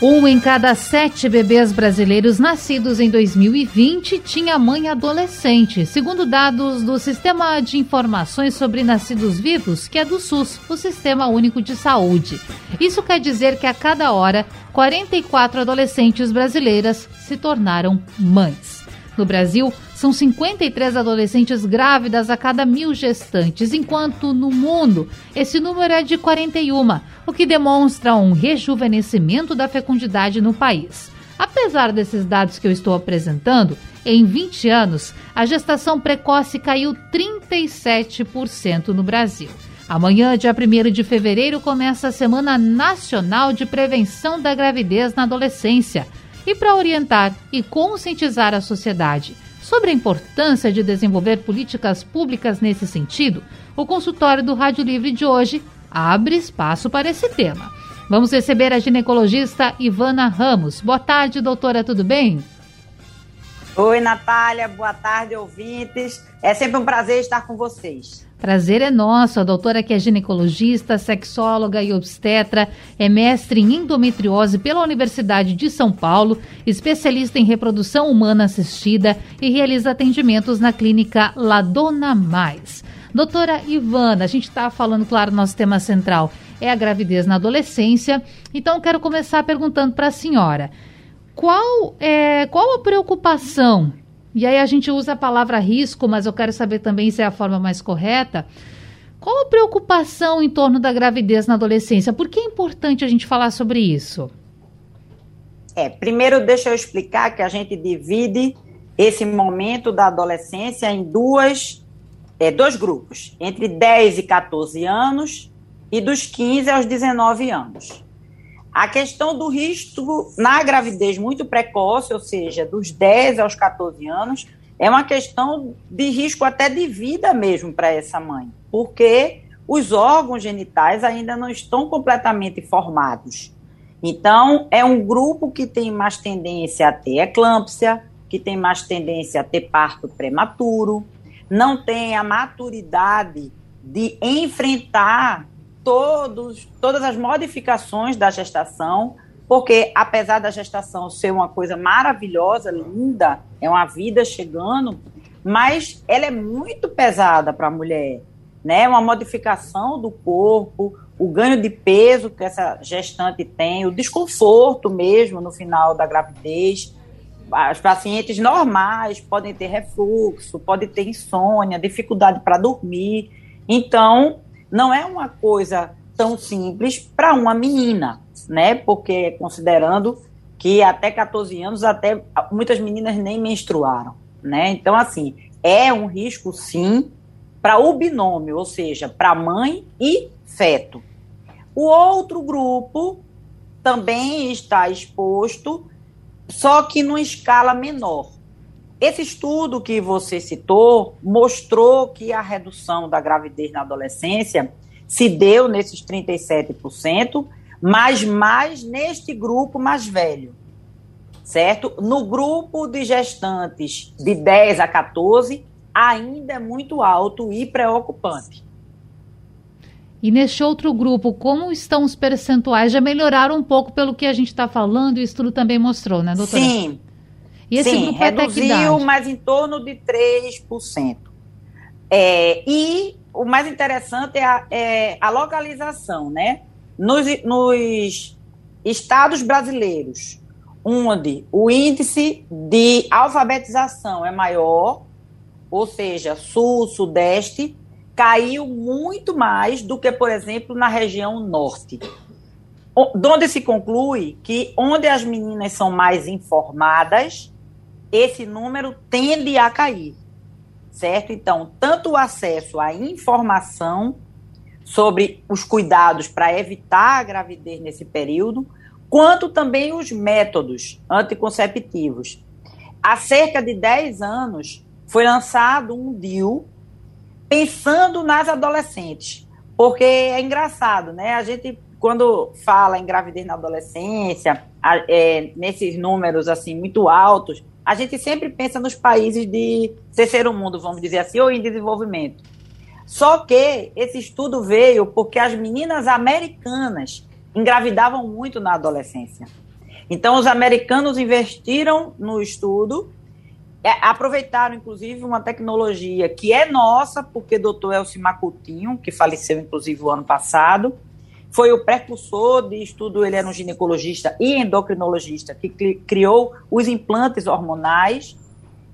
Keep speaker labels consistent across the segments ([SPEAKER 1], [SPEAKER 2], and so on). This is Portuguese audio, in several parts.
[SPEAKER 1] um em cada sete bebês brasileiros nascidos em 2020 tinha mãe adolescente, segundo dados do Sistema de Informações sobre Nascidos Vivos, que é do SUS, o Sistema Único de Saúde. Isso quer dizer que a cada hora, 44 adolescentes brasileiras se tornaram mães. No Brasil, são 53 adolescentes grávidas a cada mil gestantes, enquanto no mundo esse número é de 41, o que demonstra um rejuvenescimento da fecundidade no país. Apesar desses dados que eu estou apresentando, em 20 anos, a gestação precoce caiu 37% no Brasil. Amanhã, dia 1 de fevereiro, começa a Semana Nacional de Prevenção da Gravidez na Adolescência. E para orientar e conscientizar a sociedade Sobre a importância de desenvolver políticas públicas nesse sentido, o consultório do Rádio Livre de hoje abre espaço para esse tema. Vamos receber a ginecologista Ivana Ramos. Boa tarde, doutora, tudo bem?
[SPEAKER 2] Oi, Natália, boa tarde, ouvintes. É sempre um prazer estar com vocês.
[SPEAKER 1] Prazer é nosso. A doutora que é ginecologista, sexóloga e obstetra, é mestre em endometriose pela Universidade de São Paulo, especialista em reprodução humana assistida e realiza atendimentos na clínica Ladona Mais. Doutora Ivana, a gente está falando, claro, nosso tema central é a gravidez na adolescência. Então, quero começar perguntando para a senhora: qual é qual a preocupação e aí a gente usa a palavra risco, mas eu quero saber também se é a forma mais correta. Qual a preocupação em torno da gravidez na adolescência? Por que é importante a gente falar sobre isso?
[SPEAKER 2] É, primeiro deixa eu explicar que a gente divide esse momento da adolescência em duas, é, dois grupos, entre 10 e 14 anos e dos 15 aos 19 anos. A questão do risco na gravidez muito precoce, ou seja, dos 10 aos 14 anos, é uma questão de risco até de vida mesmo para essa mãe, porque os órgãos genitais ainda não estão completamente formados. Então, é um grupo que tem mais tendência a ter eclâmpsia, que tem mais tendência a ter parto prematuro, não tem a maturidade de enfrentar todos, todas as modificações da gestação, porque apesar da gestação ser uma coisa maravilhosa, linda, é uma vida chegando, mas ela é muito pesada para a mulher, né? Uma modificação do corpo, o ganho de peso que essa gestante tem, o desconforto mesmo no final da gravidez. As pacientes normais podem ter refluxo, podem ter insônia, dificuldade para dormir. Então, não é uma coisa tão simples para uma menina, né? Porque considerando que até 14 anos até muitas meninas nem menstruaram, né? Então assim, é um risco sim para o binômio, ou seja, para mãe e feto. O outro grupo também está exposto, só que numa escala menor. Esse estudo que você citou mostrou que a redução da gravidez na adolescência se deu nesses 37%, mas mais neste grupo mais velho, certo? No grupo de gestantes de 10 a 14, ainda é muito alto e preocupante.
[SPEAKER 1] E neste outro grupo, como estão os percentuais? Já melhoraram um pouco pelo que a gente está falando e o estudo também mostrou, né, doutora?
[SPEAKER 2] Sim, e esse Sim, grupo reduziu, mas em torno de 3%. É, e o mais interessante é a, é a localização, né? Nos, nos estados brasileiros, onde o índice de alfabetização é maior, ou seja, sul, sudeste, caiu muito mais do que, por exemplo, na região norte. Onde se conclui que onde as meninas são mais informadas, esse número tende a cair, certo? Então, tanto o acesso à informação sobre os cuidados para evitar a gravidez nesse período, quanto também os métodos anticonceptivos. Há cerca de 10 anos foi lançado um DIU pensando nas adolescentes. Porque é engraçado, né? A gente, quando fala em gravidez na adolescência, é, nesses números assim muito altos, a gente sempre pensa nos países de terceiro mundo, vamos dizer assim, ou em desenvolvimento. Só que esse estudo veio porque as meninas americanas engravidavam muito na adolescência. Então, os americanos investiram no estudo, é, aproveitaram, inclusive, uma tecnologia que é nossa, porque o doutor Elcimar Coutinho, que faleceu, inclusive, o ano passado, foi o precursor de estudo, ele era um ginecologista e endocrinologista, que criou os implantes hormonais,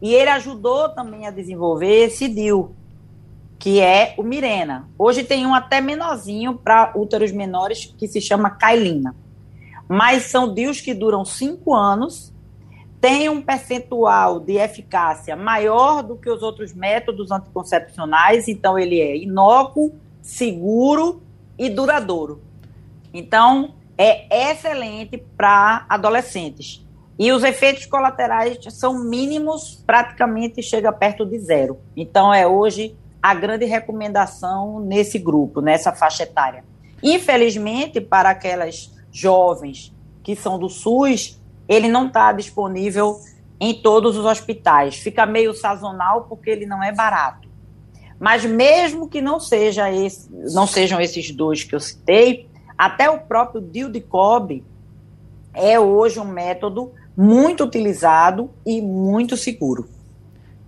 [SPEAKER 2] e ele ajudou também a desenvolver esse DIL, que é o Mirena. Hoje tem um até menorzinho para úteros menores que se chama Kailina. Mas são DIUs que duram cinco anos, tem um percentual de eficácia maior do que os outros métodos anticoncepcionais, então ele é inócuo, seguro e duradouro. Então, é excelente para adolescentes. E os efeitos colaterais são mínimos, praticamente chega perto de zero. Então, é hoje a grande recomendação nesse grupo, nessa faixa etária. Infelizmente, para aquelas jovens que são do SUS, ele não está disponível em todos os hospitais. Fica meio sazonal porque ele não é barato. Mas mesmo que não, seja esse, não sejam esses dois que eu citei, até o próprio DIL de cobre é hoje um método muito utilizado e muito seguro.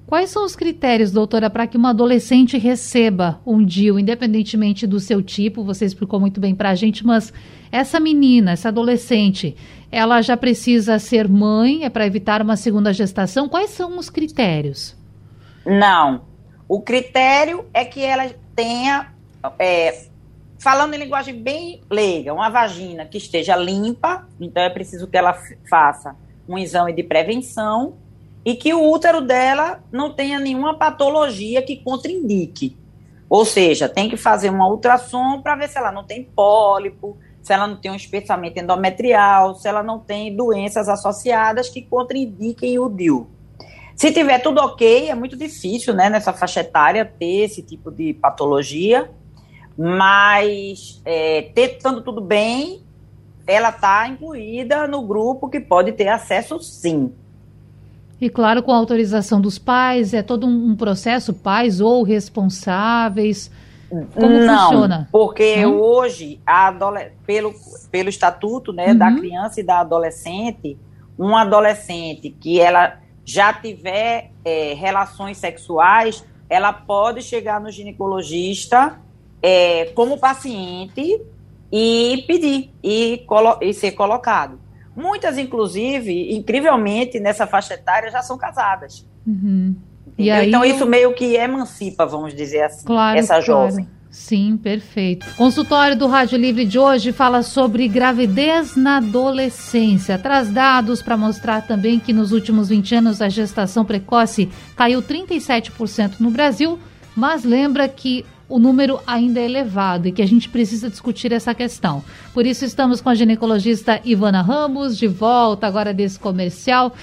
[SPEAKER 1] Quais são os critérios, doutora, para que uma adolescente receba um DIL, independentemente do seu tipo? Você explicou muito bem para a gente, mas essa menina, essa adolescente, ela já precisa ser mãe, é para evitar uma segunda gestação? Quais são os critérios?
[SPEAKER 2] Não. O critério é que ela tenha é, falando em linguagem bem leiga, uma vagina que esteja limpa, então é preciso que ela faça um exame de prevenção e que o útero dela não tenha nenhuma patologia que contraindique. Ou seja, tem que fazer uma ultrassom para ver se ela não tem pólipo, se ela não tem um espessamento endometrial, se ela não tem doenças associadas que contraindiquem o DIU. Se tiver tudo ok, é muito difícil, né, nessa faixa etária ter esse tipo de patologia, mas é, estando tudo bem, ela está incluída no grupo que pode ter acesso sim.
[SPEAKER 1] E claro, com a autorização dos pais, é todo um processo, pais ou responsáveis. Como
[SPEAKER 2] Não,
[SPEAKER 1] funciona?
[SPEAKER 2] Porque Não? hoje, pelo, pelo estatuto né, uhum. da criança e da adolescente, um adolescente que ela já tiver é, relações sexuais, ela pode chegar no ginecologista é, como paciente e pedir e, e ser colocado. Muitas, inclusive, incrivelmente, nessa faixa etária, já são casadas. Uhum. E aí, então, isso meio que emancipa, vamos dizer assim, claro, essa jovem. Claro.
[SPEAKER 1] Sim, perfeito. Consultório do Rádio Livre de hoje fala sobre gravidez na adolescência. Traz dados para mostrar também que nos últimos 20 anos a gestação precoce caiu 37% no Brasil, mas lembra que o número ainda é elevado e que a gente precisa discutir essa questão. Por isso, estamos com a ginecologista Ivana Ramos, de volta agora desse comercial.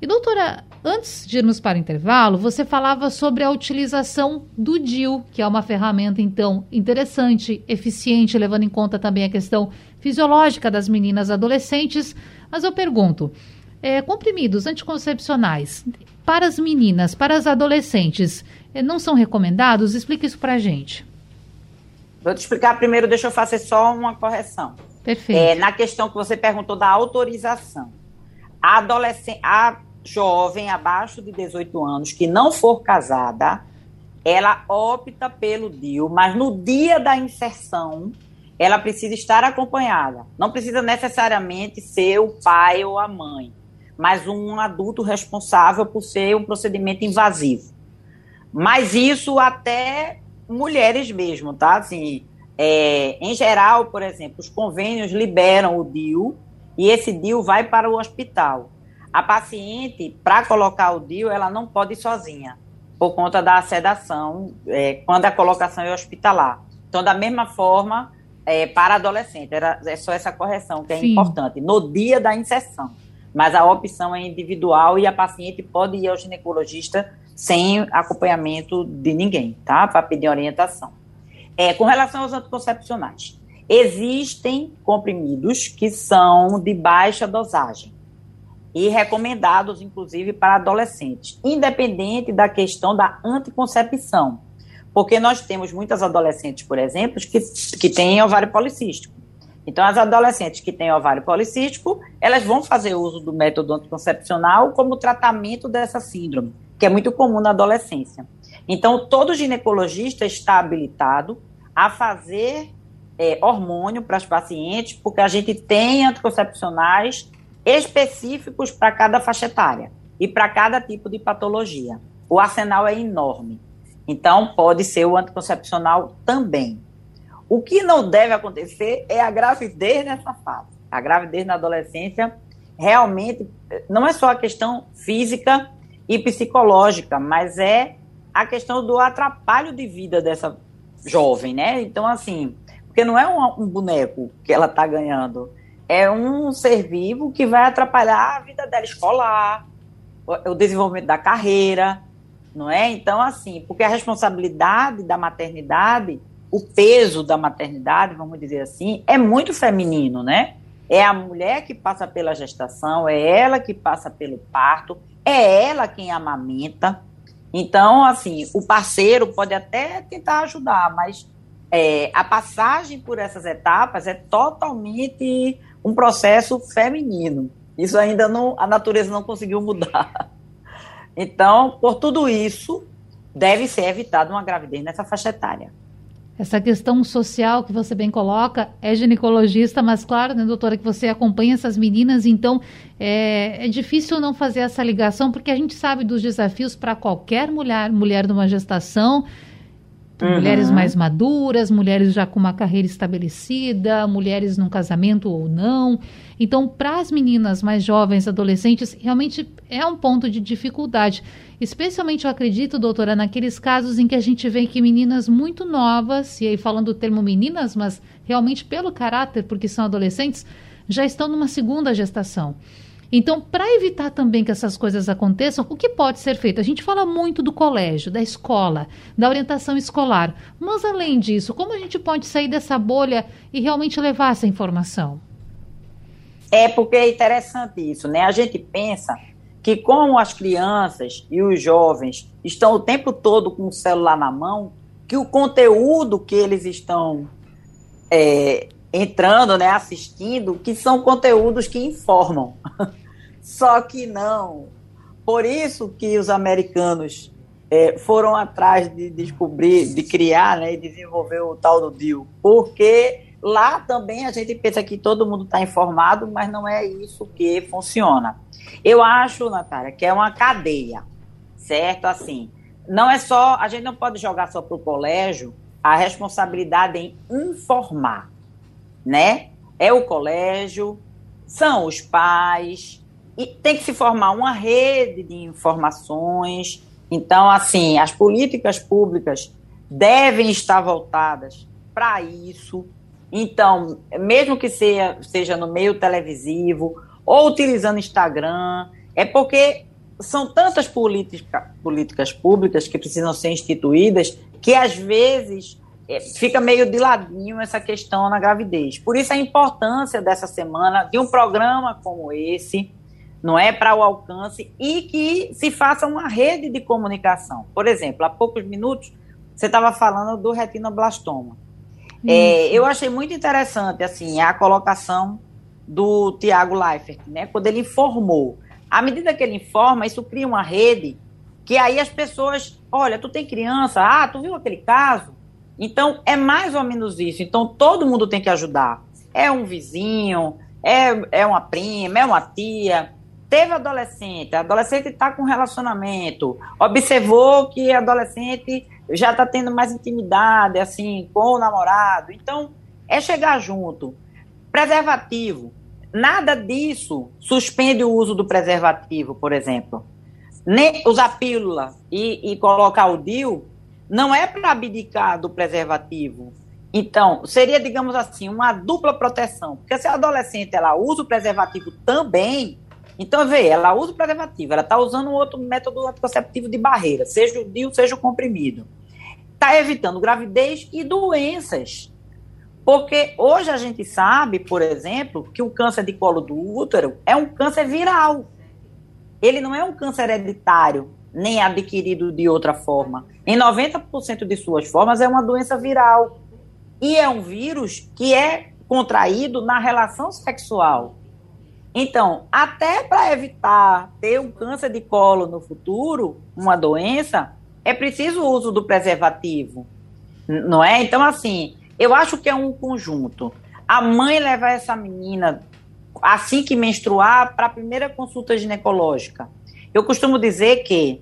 [SPEAKER 1] E, doutora, antes de irmos para o intervalo, você falava sobre a utilização do DIL, que é uma ferramenta, então, interessante, eficiente, levando em conta também a questão fisiológica das meninas adolescentes. Mas eu pergunto, é, comprimidos anticoncepcionais para as meninas, para as adolescentes, eh, não são recomendados? Explica isso para a gente.
[SPEAKER 2] Vou te explicar primeiro, deixa eu fazer só uma correção.
[SPEAKER 1] Perfeito.
[SPEAKER 2] É, na questão que você perguntou da autorização. A adolescente, a jovem abaixo de 18 anos que não for casada, ela opta pelo DIU, mas no dia da inserção, ela precisa estar acompanhada. Não precisa necessariamente ser o pai ou a mãe, mas um adulto responsável por ser um procedimento invasivo. Mas isso até mulheres mesmo, tá? Assim, é, em geral, por exemplo, os convênios liberam o DIU e esse DIU vai para o hospital. A paciente, para colocar o DIU, ela não pode ir sozinha, por conta da sedação, é, quando a colocação é hospitalar. Então, da mesma forma, é, para adolescente, era, é só essa correção que é Sim. importante, no dia da inserção. Mas a opção é individual e a paciente pode ir ao ginecologista sem acompanhamento de ninguém, tá? Para pedir orientação. É, com relação aos anticoncepcionais, existem comprimidos que são de baixa dosagem e recomendados, inclusive, para adolescentes, independente da questão da anticoncepção. Porque nós temos muitas adolescentes, por exemplo, que, que têm ovário policístico. Então, as adolescentes que têm ovário policístico, elas vão fazer uso do método anticoncepcional como tratamento dessa síndrome, que é muito comum na adolescência. Então, todo ginecologista está habilitado a fazer é, hormônio para as pacientes, porque a gente tem anticoncepcionais específicos para cada faixa etária e para cada tipo de patologia. O arsenal é enorme. Então, pode ser o anticoncepcional também. O que não deve acontecer é a gravidez nessa fase. A gravidez na adolescência realmente não é só a questão física e psicológica, mas é a questão do atrapalho de vida dessa jovem, né? Então, assim, porque não é um, um boneco que ela está ganhando, é um ser vivo que vai atrapalhar a vida dela escolar, o, desenvolvimento da carreira, não é? Então, assim, porque a responsabilidade da maternidade, o peso da maternidade, vamos dizer assim, é muito feminino, né? É a mulher que passa pela gestação, é ela que passa pelo parto, é ela quem amamenta. Então, assim, o parceiro pode até tentar ajudar, mas é, a passagem por essas etapas é totalmente um processo feminino. Isso ainda não, a natureza não conseguiu mudar. Então, por tudo isso, deve ser evitada uma gravidez nessa faixa etária.
[SPEAKER 1] Essa questão social que você bem coloca é ginecologista, mas claro, né, doutora, que você acompanha essas meninas, então é, é difícil não fazer essa ligação, porque a gente sabe dos desafios para qualquer mulher, mulher numa gestação, Uhum. Mulheres mais maduras, mulheres já com uma carreira estabelecida, mulheres num casamento ou não. Então, para as meninas mais jovens, adolescentes, realmente é um ponto de dificuldade. Especialmente, eu acredito, doutora, naqueles casos em que a gente vê que meninas muito novas, e aí falando o termo meninas, mas realmente pelo caráter, porque são adolescentes, já estão numa segunda gestação. Então, para evitar também que essas coisas aconteçam, o que pode ser feito? A gente fala muito do colégio, da escola, da orientação escolar, mas além disso, como a gente pode sair dessa bolha e realmente levar essa informação?
[SPEAKER 2] É porque é interessante isso, né? A gente pensa que como as crianças e os jovens estão o tempo todo com o celular na mão, que o conteúdo que eles estão é, entrando, né, assistindo, que são conteúdos que informam. Só que não. Por isso que os americanos é, foram atrás de descobrir, de criar né, e desenvolver o tal do DIL. Porque lá também a gente pensa que todo mundo está informado, mas não é isso que funciona. Eu acho, Natália, que é uma cadeia, certo? Assim, não é só, a gente não pode jogar só para o colégio a responsabilidade em informar, né? É o colégio, são os pais, e tem que se formar uma rede de informações. Então, assim, as políticas públicas devem estar voltadas para isso. Então, mesmo que seja, seja no meio televisivo ou utilizando Instagram, é porque são tantas política, políticas públicas que precisam ser instituídas que às vezes é, fica meio de ladinho essa questão na gravidez. Por isso a importância dessa semana de um programa como esse, não é para o alcance e que se faça uma rede de comunicação. Por exemplo, há poucos minutos você estava falando do retinoblastoma. É, eu achei muito interessante assim a colocação do Tiago Leifert, né? Quando ele informou, à medida que ele informa, isso cria uma rede que aí as pessoas, olha, tu tem criança, ah, tu viu aquele caso? Então é mais ou menos isso. Então todo mundo tem que ajudar. É um vizinho, é, é uma prima, é uma tia, teve adolescente, a adolescente está com relacionamento, observou que a adolescente já está tendo mais intimidade, assim, com o namorado. Então, é chegar junto. Preservativo. Nada disso suspende o uso do preservativo, por exemplo. Nem usar pílula e, e colocar o DIU não é para abdicar do preservativo. Então, seria, digamos assim, uma dupla proteção. Porque se a adolescente ela usa o preservativo também, Então, vê, ela usa o preservativo, ela está usando outro método anticonceptivo de barreira, seja o DIU, seja o comprimido. Está evitando gravidez e doenças. Porque hoje a gente sabe, por exemplo, que o câncer de colo do útero é um câncer viral. Ele não é um câncer hereditário, nem adquirido de outra forma. Em 90% de suas formas é uma doença viral. E é um vírus que é contraído na relação sexual. Então, até para evitar ter um câncer de colo no futuro, uma doença, é preciso o uso do preservativo, não é? Então, assim, eu acho que é um conjunto. A mãe levar essa menina, assim que menstruar, para a primeira consulta ginecológica. Eu costumo dizer que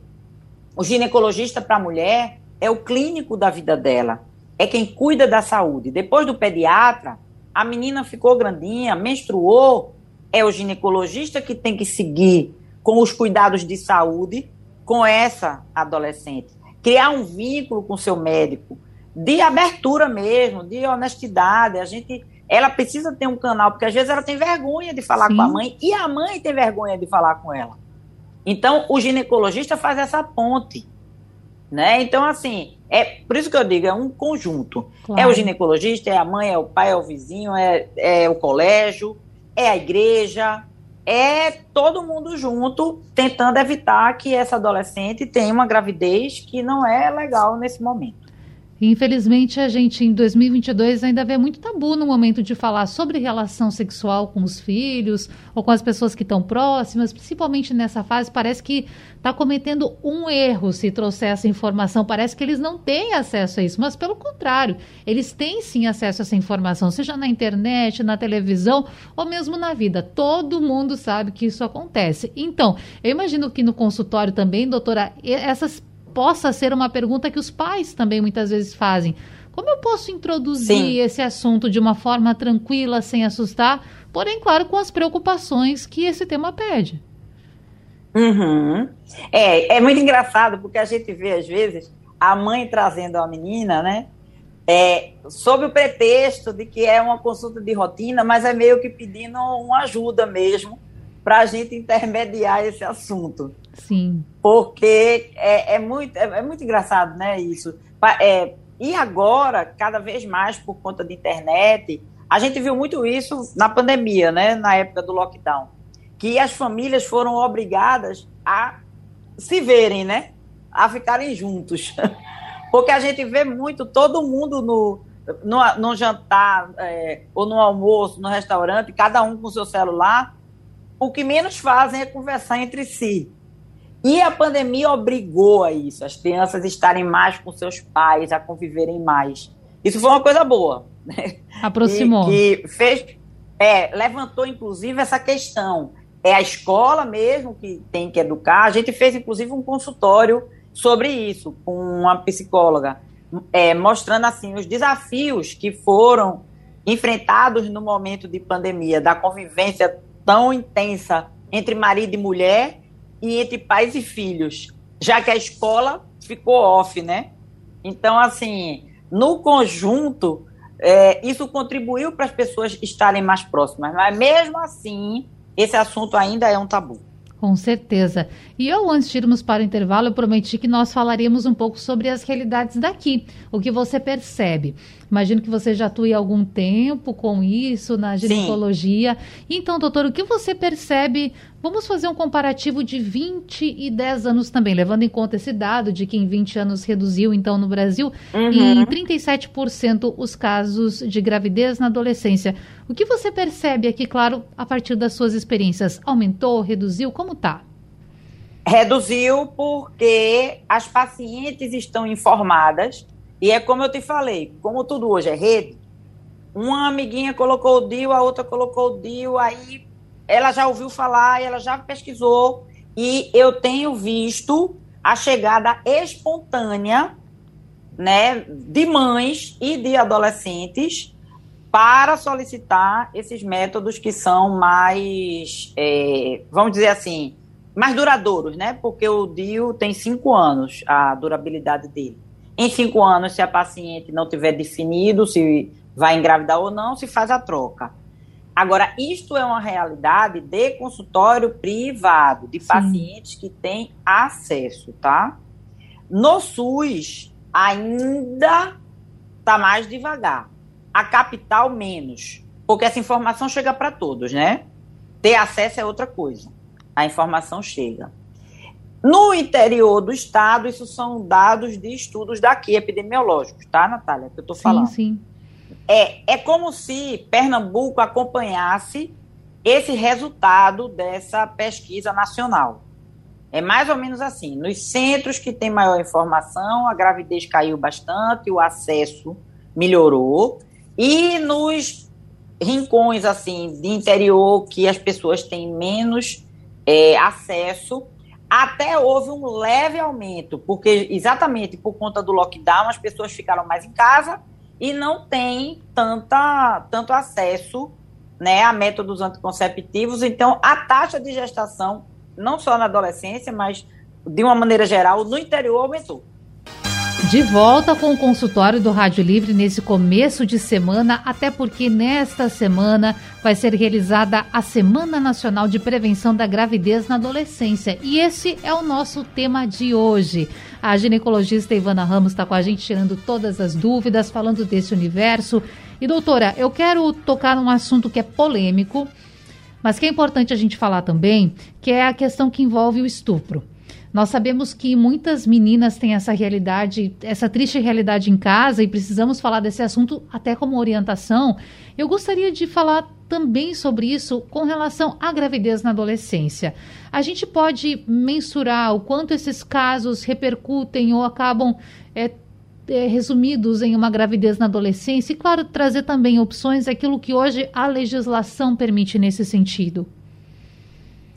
[SPEAKER 2] o ginecologista para a mulher é o clínico da vida dela, é quem cuida da saúde. Depois do pediatra, a menina ficou grandinha, menstruou, é o ginecologista que tem que seguir com os cuidados de saúde com essa adolescente. Criar um vínculo com seu médico, de abertura mesmo, de honestidade. A gente, ela precisa ter um canal, porque às vezes ela tem vergonha de falar Sim. com a mãe e a mãe tem vergonha de falar com ela. Então, o ginecologista faz essa ponte. Né? Então, assim, é por isso que eu digo, é um conjunto. Claro. É o ginecologista, é a mãe, é o pai, é o vizinho, é, é o colégio, é a igreja, é todo mundo junto tentando evitar que essa adolescente tenha uma gravidez que não é legal nesse momento.
[SPEAKER 1] Infelizmente, a gente em 2022 ainda vê muito tabu no momento de falar sobre relação sexual com os filhos ou com as pessoas que estão próximas, principalmente nessa fase. Parece que está cometendo um erro se trouxer essa informação. Parece que eles não têm acesso a isso, mas pelo contrário, eles têm sim acesso a essa informação, seja na internet, na televisão ou mesmo na vida. Todo mundo sabe que isso acontece. Então, eu imagino que no consultório também, doutora, essas possa ser uma pergunta que os pais também muitas vezes fazem. Como eu posso introduzir Sim. esse assunto de uma forma tranquila, sem assustar, porém, claro, com as preocupações que esse tema pede?
[SPEAKER 2] Uhum. É, é muito engraçado, porque a gente vê, às vezes, a mãe trazendo a menina, né? É, sob o pretexto de que é uma consulta de rotina, mas é meio que pedindo uma ajuda mesmo para a gente intermediar esse assunto.
[SPEAKER 1] Sim.
[SPEAKER 2] Porque é, é muito, é, é, muito engraçado, né, isso. É, e agora, cada vez mais por conta da internet, a gente viu muito isso na pandemia, né, na época do lockdown, que as famílias foram obrigadas a se verem, né, a ficarem juntos. Porque a gente vê muito todo mundo no, no, no jantar é, ou no almoço, no restaurante, cada um com seu celular. O que menos fazem é conversar entre si. E a pandemia obrigou a isso, as crianças estarem mais com seus pais, a conviverem mais. Isso foi uma coisa boa. Né?
[SPEAKER 1] Aproximou.
[SPEAKER 2] E, que fez, é, levantou, inclusive, essa questão. É a escola mesmo que tem que educar. A gente fez, inclusive, um consultório sobre isso, com uma psicóloga, é, mostrando assim os desafios que foram enfrentados no momento de pandemia, da convivência tão intensa entre marido e mulher e entre pais e filhos, já que a escola ficou off, né? Então, assim, no conjunto, é, isso contribuiu para as pessoas estarem mais próximas, mas mesmo assim, esse assunto ainda é um tabu.
[SPEAKER 1] Com certeza. E eu, antes de irmos para o intervalo, eu prometi que nós falaríamos um pouco sobre as realidades daqui, o que você percebe. Imagino que você já atua há algum tempo com isso, na ginecologia. Sim. Então, doutor, o que você percebe? Vamos fazer um comparativo de 20 e 10 anos também, levando em conta esse dado de que em 20 anos reduziu, então, no Brasil, uhum. em 37% os casos de gravidez na adolescência. O que você percebe aqui, claro, a partir das suas experiências? Aumentou, reduziu? Como está?
[SPEAKER 2] Reduziu porque as pacientes estão informadas, e é como eu te falei, como tudo hoje é rede, uma amiguinha colocou o DIU, a outra colocou o DIU, aí ela já ouviu falar, ela já pesquisou, e eu tenho visto a chegada espontânea né, de mães e de adolescentes para solicitar esses métodos que são mais, é, vamos dizer assim, mais duradouros, né? Porque o DIU tem cinco anos, a durabilidade dele. Em cinco anos, se a paciente não tiver definido se vai engravidar ou não, se faz a troca. Agora, isto é uma realidade de consultório privado, de Sim. pacientes que têm acesso, tá? No SUS, ainda está mais devagar. A capital, menos. Porque essa informação chega para todos, né? Ter acesso é outra coisa. A informação chega. No interior do estado, isso são dados de estudos daqui, epidemiológicos, tá, Natália? Que eu estou falando.
[SPEAKER 1] Sim, sim.
[SPEAKER 2] É, é como se Pernambuco acompanhasse esse resultado dessa pesquisa nacional. É mais ou menos assim. Nos centros que tem maior informação, a gravidez caiu bastante, o acesso melhorou. E nos rincões assim de interior que as pessoas têm menos é, acesso, até houve um leve aumento, porque exatamente por conta do lockdown as pessoas ficaram mais em casa e não têm tanta, tanto acesso né, a métodos anticonceptivos. Então, a taxa de gestação, não só na adolescência, mas de uma maneira geral, no interior aumentou.
[SPEAKER 1] De volta com o consultório do Rádio Livre nesse começo de semana, até porque nesta semana vai ser realizada a Semana Nacional de Prevenção da Gravidez na Adolescência. E esse é o nosso tema de hoje. A ginecologista Ivana Ramos está com a gente tirando todas as dúvidas, falando desse universo. E doutora, eu quero tocar num assunto que é polêmico, mas que é importante a gente falar também, que é a questão que envolve o estupro. Nós sabemos que muitas meninas têm essa realidade, essa triste realidade em casa e precisamos falar desse assunto até como orientação. Eu gostaria de falar também sobre isso com relação à gravidez na adolescência. A gente pode mensurar o quanto esses casos repercutem ou acabam é, é, resumidos em uma gravidez na adolescência e, claro, trazer também opções aquilo que hoje a legislação permite nesse sentido.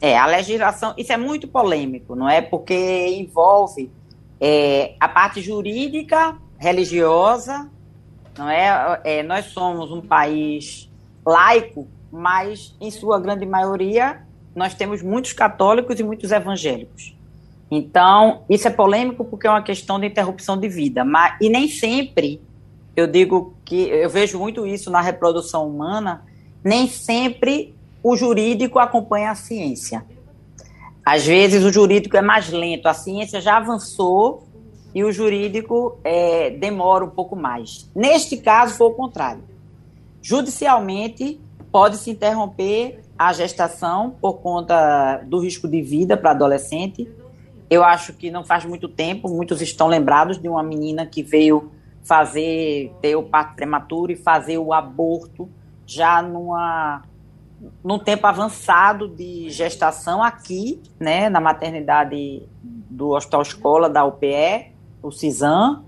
[SPEAKER 2] É, a legislação, isso é muito polêmico, não é? Porque envolve é, a parte jurídica, religiosa, não é? é? Nós somos um país laico, mas em sua grande maioria nós temos muitos católicos e muitos evangélicos. Então, isso é polêmico porque é uma questão de interrupção de vida, mas e nem sempre eu digo que eu vejo muito isso na reprodução humana, nem sempre o jurídico acompanha a ciência. Às vezes o jurídico é mais lento, a ciência já avançou e o jurídico é, demora um pouco mais. Neste caso, foi o contrário. Judicialmente, pode-se interromper a gestação por conta do risco de vida para adolescente. Eu acho que não faz muito tempo, muitos estão lembrados de uma menina que veio fazer, ter o parto prematuro e fazer o aborto já numa num tempo avançado de gestação aqui, né, na maternidade do Hospital Escola da UPE, o CISAM,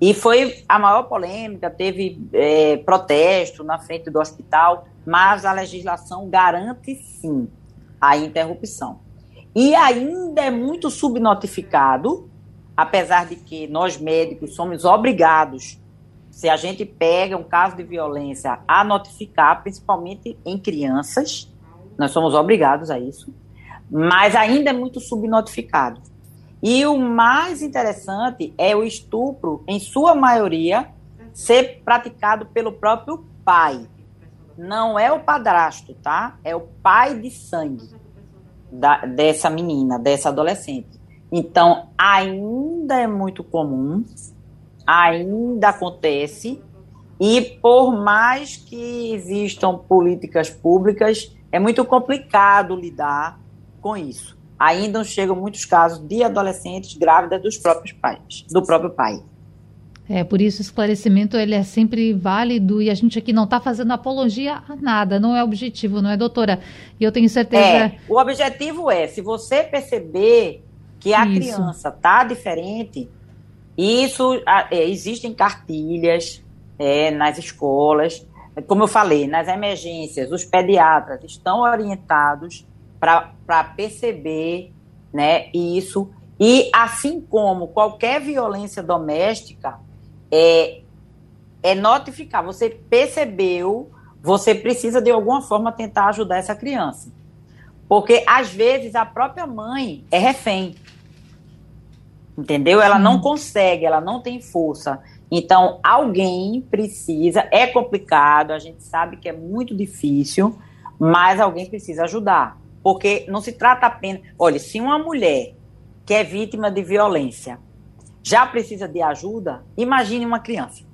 [SPEAKER 2] e foi a maior polêmica, teve é, protesto na frente do hospital, mas a legislação garante sim a interrupção. E ainda é muito subnotificado, apesar de que nós médicos somos obrigados se a gente pega um caso de violência a notificar, principalmente em crianças, nós somos obrigados a isso, mas ainda é muito subnotificado. E o mais interessante é o estupro, em sua maioria, ser praticado pelo próprio pai. Não é o padrasto, tá? É o pai de sangue da, dessa menina, dessa adolescente. Então, ainda é muito comum ainda acontece e por mais que existam políticas públicas, é muito complicado lidar com isso. Ainda chegam muitos casos de adolescentes grávidas dos próprios pais, do próprio pai.
[SPEAKER 1] É, por isso o esclarecimento ele é sempre válido e a gente aqui não está fazendo apologia a nada, não é objetivo, não é, doutora? E eu tenho certeza.
[SPEAKER 2] É, o objetivo é, se você perceber que a isso. criança está diferente, isso é, existem cartilhas é, nas escolas, como eu falei, nas emergências, os pediatras estão orientados para perceber né, isso. E assim como qualquer violência doméstica, é, é notificar. Você percebeu, você precisa de alguma forma tentar ajudar essa criança. Porque às vezes a própria mãe é refém Entendeu? Ela não consegue, ela não tem força. Então, alguém precisa, é complicado, a gente sabe que é muito difícil, mas alguém precisa ajudar. Porque não se trata apenas. Olha, se uma mulher que é vítima de violência já precisa de ajuda, imagine uma criança.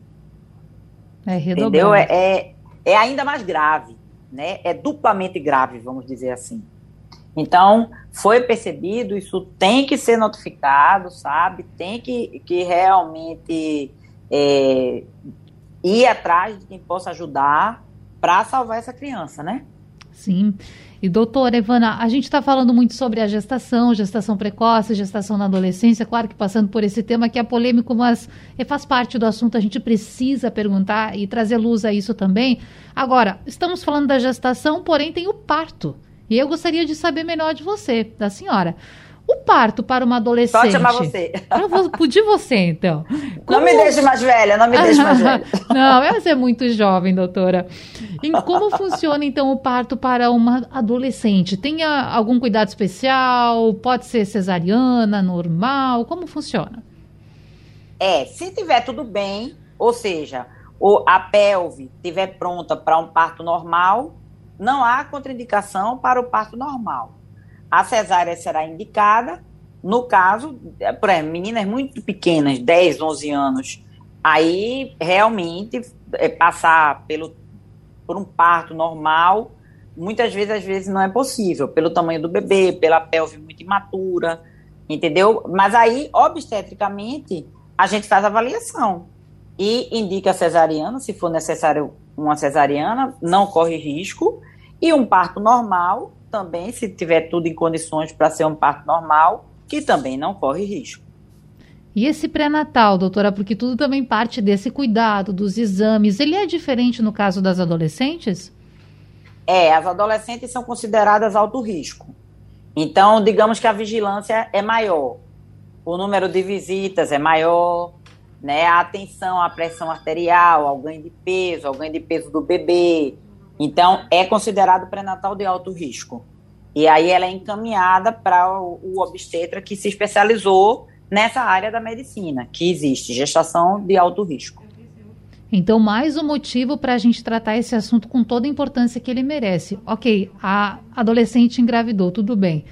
[SPEAKER 1] É
[SPEAKER 2] Entendeu? É, é, é ainda mais grave, né? É duplamente grave, vamos dizer assim. Então, foi percebido, isso tem que ser notificado, sabe? Tem que, que realmente é, ir atrás de quem possa ajudar para salvar essa criança, né?
[SPEAKER 1] Sim. E doutora Evana, a gente está falando muito sobre a gestação, gestação precoce, gestação na adolescência, claro que passando por esse tema que é polêmico, mas é, faz parte do assunto, a gente precisa perguntar e trazer luz a isso também. Agora, estamos falando da gestação, porém tem o parto. E eu gostaria de saber melhor de você, da senhora. O parto para uma adolescente. Pode
[SPEAKER 2] chamar você.
[SPEAKER 1] Eu vou pedir você, então.
[SPEAKER 2] Como... Não me deixe mais velha, não me deixe mais velha.
[SPEAKER 1] não, ela é muito jovem, doutora. E como funciona, então, o parto para uma adolescente? Tem algum cuidado especial? Pode ser cesariana, normal? Como funciona?
[SPEAKER 2] É, se tiver tudo bem, ou seja, a pelve estiver pronta para um parto normal, não há contraindicação para o parto normal a cesárea será indicada no caso, é, exemplo, meninas muito pequenas, 10, 11 anos, aí realmente é, passar pelo, por um parto normal, muitas vezes, às vezes não é possível, pelo tamanho do bebê, pela pelve muito imatura, entendeu? Mas aí, obstetricamente, a gente faz avaliação e indica cesariana, se for necessário uma cesariana, não corre risco, e um parto normal, também, se tiver tudo em condições para ser um parto normal, que também não corre risco.
[SPEAKER 1] E esse pré-natal, doutora, porque tudo também parte desse cuidado, dos exames, ele é diferente no caso das adolescentes?
[SPEAKER 2] É, as adolescentes são consideradas alto risco. Então, digamos que a vigilância é maior, o número de visitas é maior, né? A atenção à pressão arterial, ao ganho de peso, ao ganho de peso do bebê, então, é considerado pré-natal de alto risco. E aí ela é encaminhada para o, o obstetra que se especializou nessa área da medicina, que existe gestação de alto risco.
[SPEAKER 1] Então, mais um motivo para a gente tratar esse assunto com toda a importância que ele merece. Ok, a adolescente engravidou, tudo bem.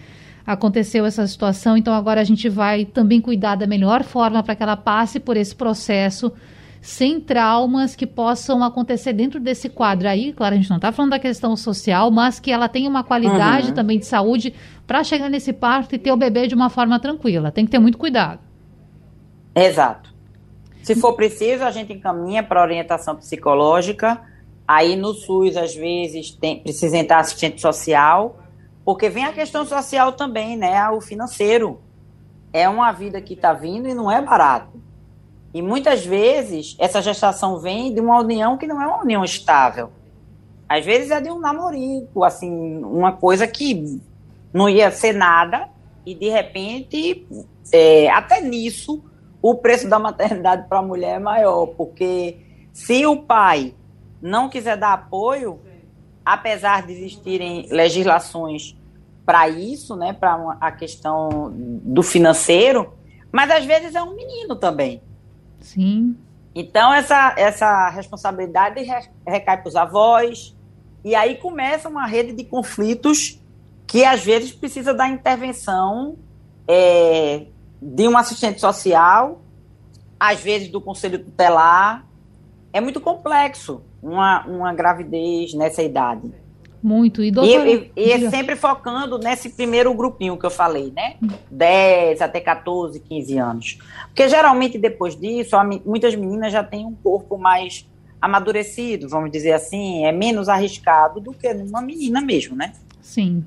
[SPEAKER 1] Aconteceu essa situação, então agora a gente vai também cuidar da melhor forma para que ela passe por esse processo sem traumas que possam acontecer dentro desse quadro aí. Claro, a gente não está falando da questão social, mas que ela tenha uma qualidade uhum. também de saúde para chegar nesse parto e ter o bebê de uma forma tranquila. Tem que ter muito cuidado.
[SPEAKER 2] Exato. Se for preciso, a gente encaminha para orientação psicológica. Aí no SUS, às vezes, tem, precisa entrar assistente social, porque vem a questão social também, né? O financeiro. É uma vida que está vindo e não é barato. E muitas vezes essa gestação vem de uma união que não é uma união estável. Às vezes é de um namorico, assim, uma coisa que não ia ser nada e de repente, é, até nisso, o preço da maternidade para a mulher é maior, porque se o pai não quiser dar apoio, apesar de existirem legislações para isso, né, para a questão do financeiro, mas às vezes é um menino também.
[SPEAKER 1] Sim.
[SPEAKER 2] Então, essa, essa responsabilidade recai para os avós, e aí começa uma rede de conflitos que às vezes precisa da intervenção é, de um assistente social, às vezes do conselho tutelar. É muito complexo uma, uma gravidez nessa idade.
[SPEAKER 1] Muito.
[SPEAKER 2] E, doutora... e, e, e sempre focando nesse primeiro grupinho que eu falei, né? 10 até 14, 15 anos. Porque geralmente depois disso, muitas meninas já têm um corpo mais amadurecido, vamos dizer assim, é menos arriscado do que numa menina mesmo, né?
[SPEAKER 1] Sim.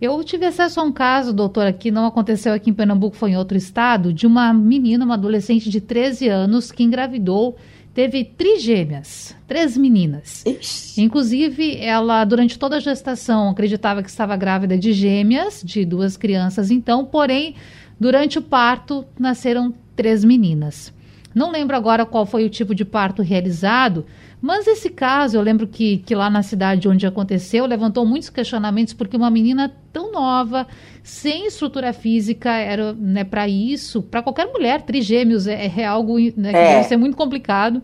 [SPEAKER 1] Eu tive acesso a um caso, doutora, que não aconteceu aqui em Pernambuco, foi em outro estado, de uma menina, uma adolescente de 13 anos que engravidou teve trigêmeas, três meninas. Ixi. Inclusive, ela, durante toda a gestação, acreditava que estava grávida de gêmeas, de duas crianças, então, porém, durante o parto, nasceram três meninas. Não lembro agora qual foi o tipo de parto realizado, mas esse caso, eu lembro que, que lá na cidade onde aconteceu, levantou muitos questionamentos, porque uma menina tão nova, sem estrutura física, era né, para isso, para qualquer mulher, trigêmeos é, é algo né, que é. deve ser muito complicado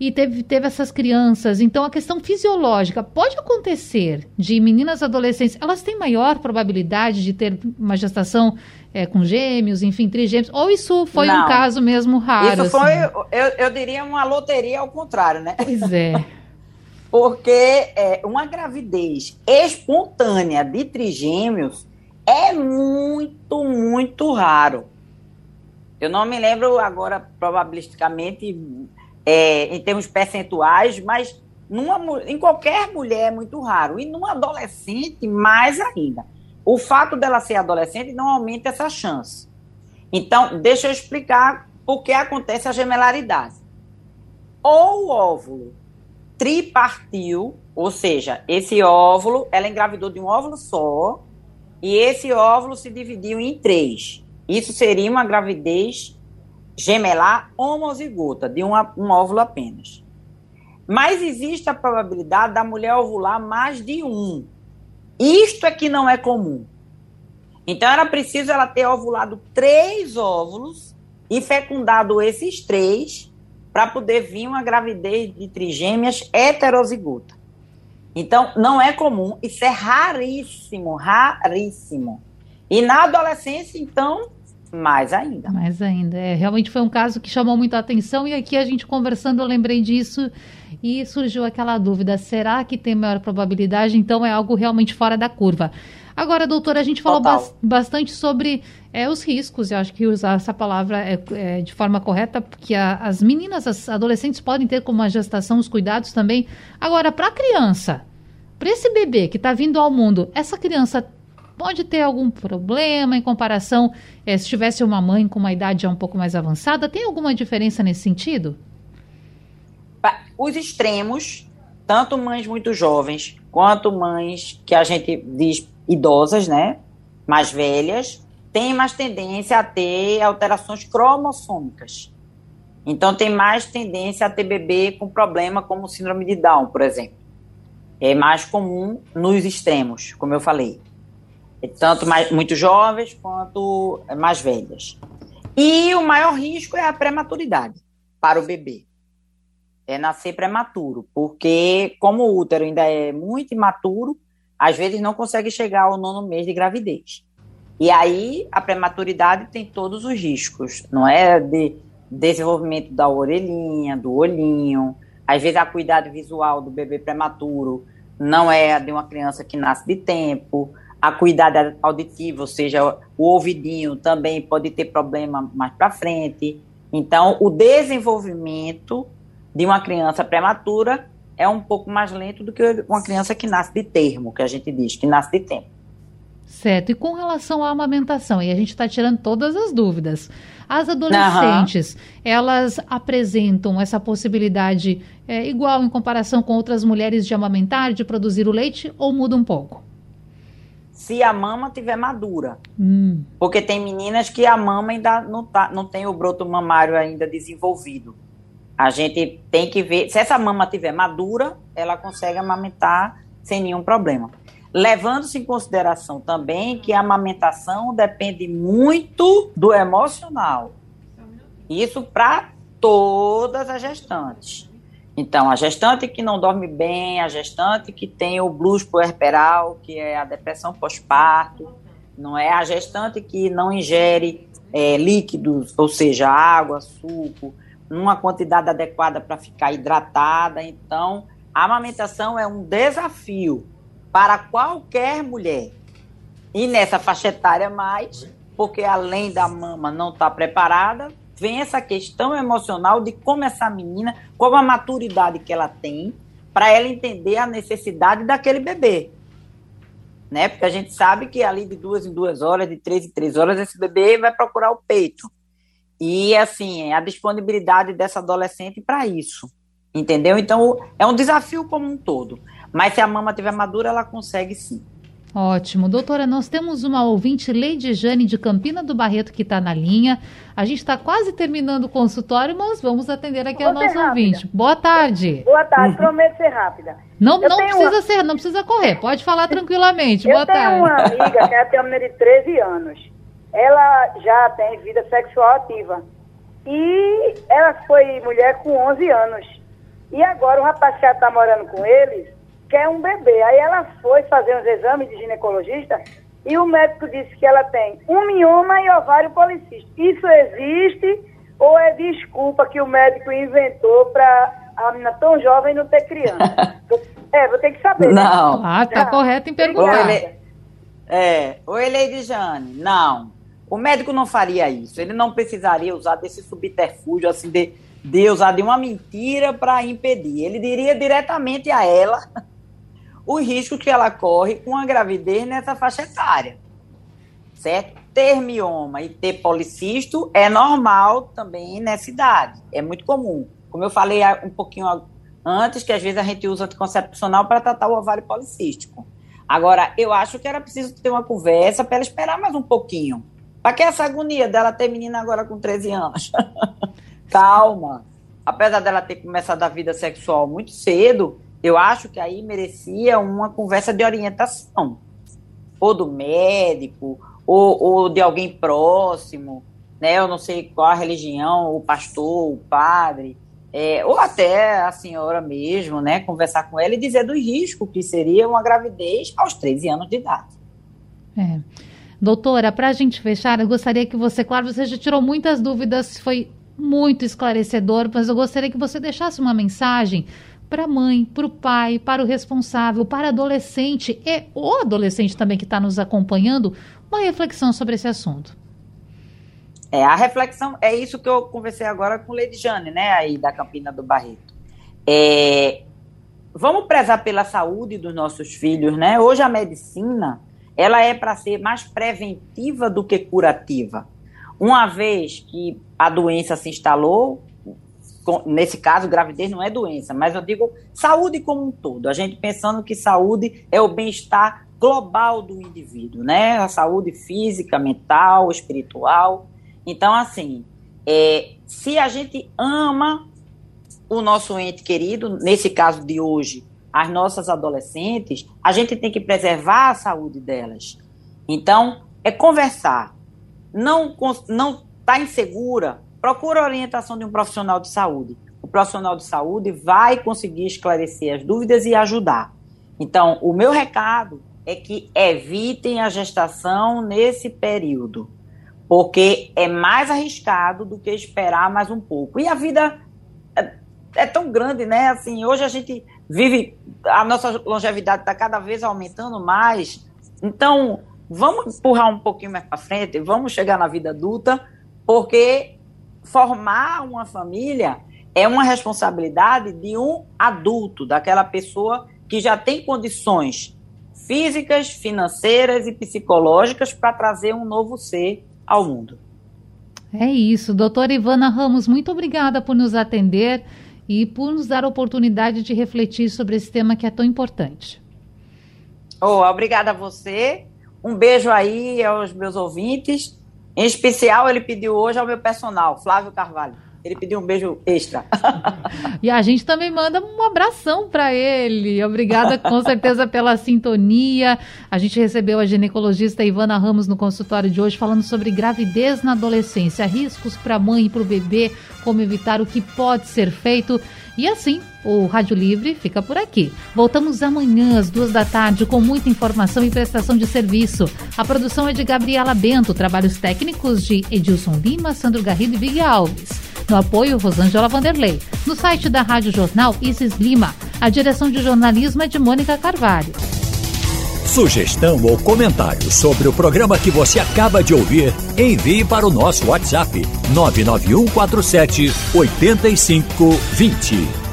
[SPEAKER 1] e teve, teve essas crianças. Então, a questão fisiológica pode acontecer de meninas adolescentes, elas têm maior probabilidade de ter uma gestação é, com gêmeos, enfim, trigêmeos, ou isso foi Não. um caso mesmo raro?
[SPEAKER 2] Isso foi, assim? eu, eu diria, uma loteria ao contrário, né?
[SPEAKER 1] Pois é.
[SPEAKER 2] Porque é, uma gravidez espontânea de trigêmeos é muito, muito raro. Eu não me lembro agora, probabilisticamente, é, em termos percentuais, mas numa, em qualquer mulher é muito raro. E numa adolescente, mais ainda. O fato dela ser adolescente não aumenta essa chance. Então, deixa eu explicar por que acontece a gemelaridade. Ou o óvulo tripartiu, ou seja, esse óvulo, ela engravidou de um óvulo só, e esse óvulo se dividiu em três. Isso seria uma gravidez gemelar homozigota, de uma, um óvulo apenas. Mas existe a probabilidade da mulher ovular mais de um. Isto é que não é comum. Então era preciso ela ter ovulado três óvulos e fecundado esses três para poder vir uma gravidez de trigêmeas heterozigota. Então não é comum, isso é raríssimo, raríssimo. E na adolescência, então, mais ainda.
[SPEAKER 1] Mais ainda. É, realmente foi um caso que chamou muita atenção e aqui a gente conversando eu lembrei disso e surgiu aquela dúvida: será que tem maior probabilidade? Então é algo realmente fora da curva. Agora, doutora, a gente falou ba bastante sobre é, os riscos. Eu acho que usar essa palavra é, é de forma correta, porque a, as meninas, as adolescentes podem ter como uma gestação os cuidados também. Agora, para a criança, para esse bebê que está vindo ao mundo, essa criança pode ter algum problema em comparação é, se tivesse uma mãe com uma idade já um pouco mais avançada? Tem alguma diferença nesse sentido?
[SPEAKER 2] Os extremos, tanto mães muito jovens quanto mães que a gente diz idosas, né, mais velhas, têm mais tendência a ter alterações cromossômicas. Então tem mais tendência a ter bebê com problema como síndrome de Down, por exemplo. É mais comum nos extremos, como eu falei tanto mais, muito jovens quanto mais velhas. E o maior risco é a prematuridade para o bebê. É nascer prematuro, porque como o útero ainda é muito imaturo, às vezes não consegue chegar ao nono mês de gravidez. E aí a prematuridade tem todos os riscos, não é de desenvolvimento da orelhinha, do olhinho, às vezes a cuidado visual do bebê prematuro não é de uma criança que nasce de tempo, a acuidade auditiva, ou seja, o ouvidinho também pode ter problema mais para frente. Então, o desenvolvimento de uma criança prematura é um pouco mais lento do que uma criança que nasce de termo, que a gente diz, que nasce de tempo.
[SPEAKER 1] Certo. E com relação à amamentação, e a gente está tirando todas as dúvidas. As adolescentes, uhum. elas apresentam essa possibilidade é, igual em comparação com outras mulheres de amamentar, de produzir o leite, ou muda um pouco?
[SPEAKER 2] Se a mama tiver madura. Hum. Porque tem meninas que a mama ainda não, tá, não tem o broto mamário ainda desenvolvido. A gente tem que ver, se essa mama tiver madura, ela consegue amamentar sem nenhum problema. Levando-se em consideração também que a amamentação depende muito do emocional. Isso para todas as gestantes. Então, a gestante que não dorme bem, a gestante que tem o blues puerperal, que é a depressão pós-parto, não é a gestante que não ingere é, líquidos, ou seja, água, suco, numa quantidade adequada para ficar hidratada. Então, a amamentação é um desafio para qualquer mulher. E nessa faixa etária mais, porque além da mama não estar tá preparada, vem essa questão emocional de como essa menina, qual a maturidade que ela tem, para ela entender a necessidade daquele bebê. Né? Porque a gente sabe que ali de duas em duas horas, de três em três horas, esse bebê vai procurar o peito. E, assim, a disponibilidade dessa adolescente para isso. Entendeu? Então, é um desafio como um todo. Mas se a mama tiver madura, ela consegue sim.
[SPEAKER 1] Ótimo. Doutora, nós temos uma ouvinte, Leide Jane, de Campina do Barreto, que está na linha. A gente está quase terminando o consultório, mas vamos atender aqui Vou a nossa ouvinte. Boa tarde.
[SPEAKER 3] Boa tarde, prometo ser rápida.
[SPEAKER 1] Não, não precisa uma... ser, não precisa correr, pode falar tranquilamente.
[SPEAKER 3] Eu
[SPEAKER 1] Boa
[SPEAKER 3] tenho
[SPEAKER 1] tarde.
[SPEAKER 3] uma amiga que ela tem uma menina de 13 anos. Ela já tem vida sexual ativa. E ela foi mulher com 11 anos. E agora o rapaz que está morando com eles quer um bebê. Aí ela foi fazer uns exames de ginecologista e o médico disse que ela tem um mioma e ovário policístico. Isso existe ou é desculpa que o médico inventou para a menina tão jovem não ter criança? é, vou ter que saber.
[SPEAKER 2] Né? Não.
[SPEAKER 1] Né? Ah, tá correto em perguntar.
[SPEAKER 2] Oi, Le... É, oi, Leide Jane. Não. O médico não faria isso. Ele não precisaria usar desse subterfúgio, assim, de, de usar de uma mentira para impedir. Ele diria diretamente a ela o risco que ela corre com a gravidez nessa faixa etária. Certo? Ter mioma e ter policisto é normal também nessa idade. É muito comum. Como eu falei um pouquinho antes, que às vezes a gente usa anticoncepcional para tratar o ovário policístico. Agora, eu acho que era preciso ter uma conversa para ela esperar mais um pouquinho. Para que essa agonia dela ter menina agora com 13 anos? Calma. Apesar dela ter começado a vida sexual muito cedo, eu acho que aí merecia uma conversa de orientação, ou do médico, ou, ou de alguém próximo, né? Eu não sei qual a religião, o pastor, o padre, é, ou até a senhora mesmo, né? Conversar com ela e dizer do risco que seria uma gravidez aos 13 anos de idade.
[SPEAKER 1] É. Doutora, para a gente fechar, eu gostaria que você, claro, você já tirou muitas dúvidas, foi muito esclarecedor, mas eu gostaria que você deixasse uma mensagem para a mãe, para o pai, para o responsável, para adolescente e o adolescente também que está nos acompanhando, uma reflexão sobre esse assunto.
[SPEAKER 2] É, a reflexão é isso que eu conversei agora com Lady Jane, né, aí da Campina do Barreto. É, vamos prezar pela saúde dos nossos filhos, né? Hoje a medicina, ela é para ser mais preventiva do que curativa. Uma vez que a doença se instalou, nesse caso, gravidez não é doença, mas eu digo saúde como um todo. A gente pensando que saúde é o bem-estar global do indivíduo, né? A saúde física, mental, espiritual. Então, assim, é, se a gente ama o nosso ente querido, nesse caso de hoje, as nossas adolescentes, a gente tem que preservar a saúde delas. Então, é conversar. Não não tá insegura, procura a orientação de um profissional de saúde. O profissional de saúde vai conseguir esclarecer as dúvidas e ajudar. Então, o meu recado é que evitem a gestação nesse período, porque é mais arriscado do que esperar mais um pouco. E a vida é, é tão grande, né? Assim, hoje a gente vive, a nossa longevidade está cada vez aumentando mais. Então, vamos empurrar um pouquinho mais para frente, vamos chegar na vida adulta, porque formar uma família é uma responsabilidade de um adulto, daquela pessoa que já tem condições físicas, financeiras e psicológicas para trazer um novo ser ao mundo.
[SPEAKER 1] É isso, doutora Ivana Ramos, muito obrigada por nos atender e por nos dar a oportunidade de refletir sobre esse tema que é tão importante.
[SPEAKER 2] Oh, obrigada a você. Um beijo aí aos meus ouvintes em especial, ele pediu hoje ao meu personal, Flávio Carvalho. Ele pediu um beijo extra.
[SPEAKER 1] e a gente também manda um abração para ele. Obrigada com certeza pela sintonia. A gente recebeu a ginecologista Ivana Ramos no consultório de hoje falando sobre gravidez na adolescência, riscos para a mãe e para o bebê, como evitar o que pode ser feito. E assim, o Rádio Livre fica por aqui. Voltamos amanhã às duas da tarde com muita informação e prestação de serviço. A produção é de Gabriela Bento, trabalhos técnicos de Edilson Lima, Sandro Garrido e Big Alves. No apoio, Rosângela Vanderlei. No site da Rádio Jornal, Isis Lima. A direção de jornalismo é de Mônica Carvalho.
[SPEAKER 4] Sugestão ou comentário sobre o programa que você acaba de ouvir, envie para o nosso WhatsApp 99147 8520.